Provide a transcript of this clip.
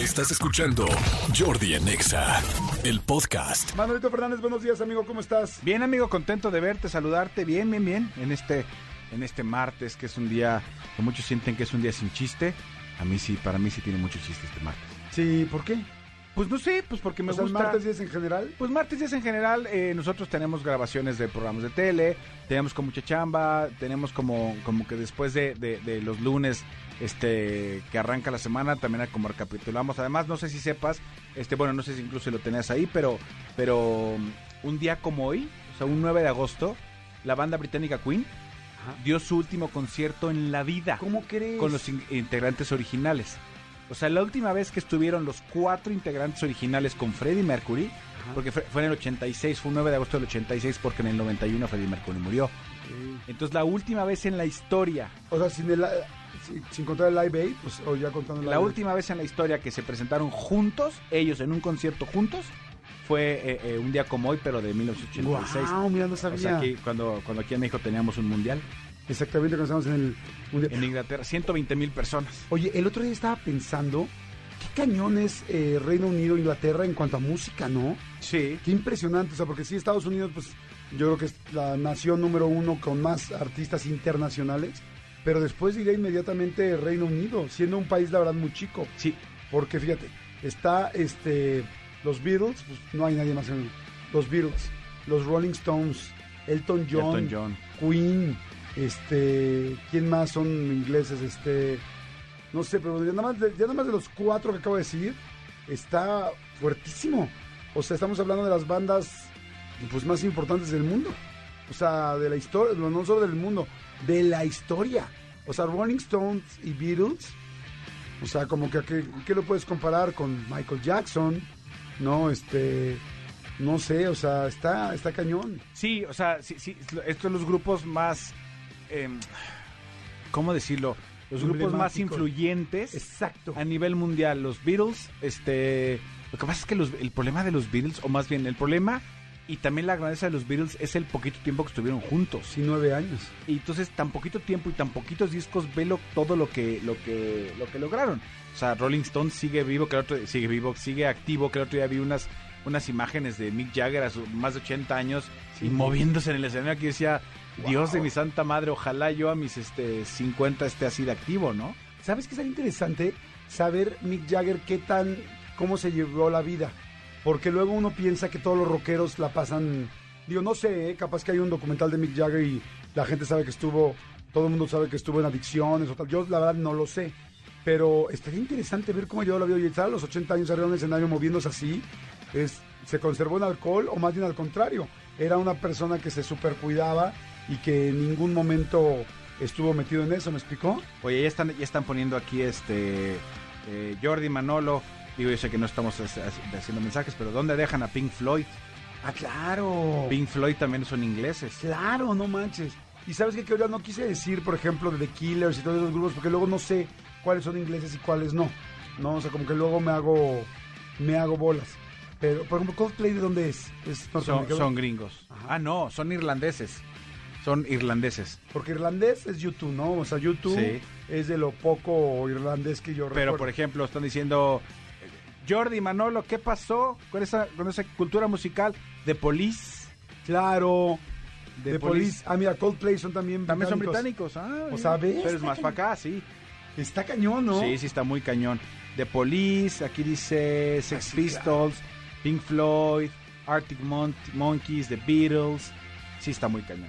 Estás escuchando Jordi en Exa, el podcast. Manolito Fernández, buenos días, amigo, ¿cómo estás? Bien, amigo, contento de verte, saludarte, bien, bien, bien, en este, en este martes, que es un día que muchos sienten que es un día sin chiste. A mí sí, para mí sí tiene mucho chiste este martes. Sí, ¿por qué? Pues no sé, pues porque me o sea, gusta. martes días en general? Pues martes días en general, eh, nosotros tenemos grabaciones de programas de tele, tenemos con mucha chamba, tenemos como, como que después de, de- de los lunes este que arranca la semana, también como recapitulamos. Además, no sé si sepas, este bueno, no sé si incluso lo tenías ahí, pero, pero um, un día como hoy, o sea, un 9 de agosto, la banda británica Queen dio su último concierto en la vida ¿Cómo crees? con los in- integrantes originales. O sea, la última vez que estuvieron los cuatro integrantes originales con Freddie Mercury, porque fue, fue en el 86, fue un 9 de agosto del 86, porque en el 91 Freddie Mercury murió. Entonces, la última vez en la historia, O sea, sin, el, sin, sin contar el Live Aid, pues, o ya contando el la Live Aid. última vez en la historia que se presentaron juntos, ellos en un concierto juntos, fue eh, eh, un día como hoy, pero de 1986. Guau, mira, no o sabía. sea, aquí, cuando, cuando aquí en México teníamos un mundial, Exactamente, cuando estamos en el mundial. en Inglaterra, 120 mil personas. Oye, el otro día estaba pensando, qué cañón es eh, Reino Unido, Inglaterra en cuanto a música, ¿no? Sí. Qué impresionante, o sea, porque sí, Estados Unidos, pues yo creo que es la nación número uno con más artistas internacionales, pero después diría inmediatamente Reino Unido, siendo un país, la verdad, muy chico. Sí, Porque fíjate, está este los Beatles, pues no hay nadie más en los Beatles, los Rolling Stones, Elton John, Elton John. Queen, este, ¿quién más son ingleses? Este, no sé, pero ya nada más de, ya nada más de los cuatro que acabo de decir, está fuertísimo. O sea, estamos hablando de las bandas pues más importantes del mundo. O sea, de la historia, no solo del mundo, de la historia. O sea, Rolling Stones y Beatles, o sea, como que ¿a ¿qué, qué lo puedes comparar con Michael Jackson? No, este, no sé, o sea, está, está cañón. Sí, o sea, sí, sí, estos son los grupos más, em, ¿cómo decirlo? Los grupos más influyentes Exacto. a nivel mundial. Los Beatles, este, lo que pasa es que los- el problema de los Beatles, o más bien el problema y también la grandeza de los Beatles es el poquito tiempo que estuvieron juntos. Sí, nueve años. Y entonces tan poquito tiempo y tan poquitos discos ve lo- todo lo que, lo que, lo que lograron. O sea, Rolling Stone sigue vivo, que el otro, sigue vivo, sigue activo, que el otro día vi unas, unas imágenes de Mick Jagger a sus más de 80 años Sí. y moviéndose en el escenario que decía, Dios de mi santa madre, ojalá yo a mis este 50 esté así de activo, ¿no? ¿Sabes qué sería interesante? Saber Mick Jagger qué tan, cómo se llevó la vida. Porque luego uno piensa que todos los rockeros la pasan, digo, no sé, ¿eh? capaz que hay un documental de Mick Jagger y la gente sabe que estuvo, todo el mundo sabe que estuvo en adicciones o tal. Yo la verdad no lo sé. Pero estaría interesante ver cómo llevó la vida y estar a los 80 años arriba de un escenario moviéndose así. Es, ¿Se conservó en alcohol o más bien al contrario? Era una persona que se super cuidaba y que en ningún momento estuvo metido en eso, ¿me explicó? Oye, ya están, ya están poniendo aquí este eh, Jordi Manolo. Digo, yo sé que no estamos hac- hac- haciendo mensajes, pero ¿dónde dejan a Pink Floyd? Ah, claro. Pink Floyd también son ingleses. Claro, no manches. Y sabes qué, que ahora no quise decir, por ejemplo, de The Killers y todos esos grupos, porque luego no sé cuáles son ingleses y cuáles no. No, o sea, como que luego me hago, me hago bolas. Pero, por ejemplo, Coldplay, ¿de dónde es? ¿Es Son, son gringos. Ajá. Ah, no, son irlandeses. Son irlandeses. Porque irlandés es YouTube, ¿no? O sea, YouTube Sí. es de lo poco irlandés que yo Pero, recuerdo. por ejemplo, están diciendo, Jordi Manolo, ¿qué pasó con esa, con esa cultura musical de Police? Claro. De De, Police. Ah, mira, Coldplay son también También son británicos. británicos. Ah, O sea, ¿ves? Pero es más para acá, sí. Está cañón, ¿no? Sí, sí, está muy cañón. The Police, aquí dice Sex Ah, Pistols, Pink Floyd, Arctic Mon- Monkeys, The Beatles. Sí, está muy cañón.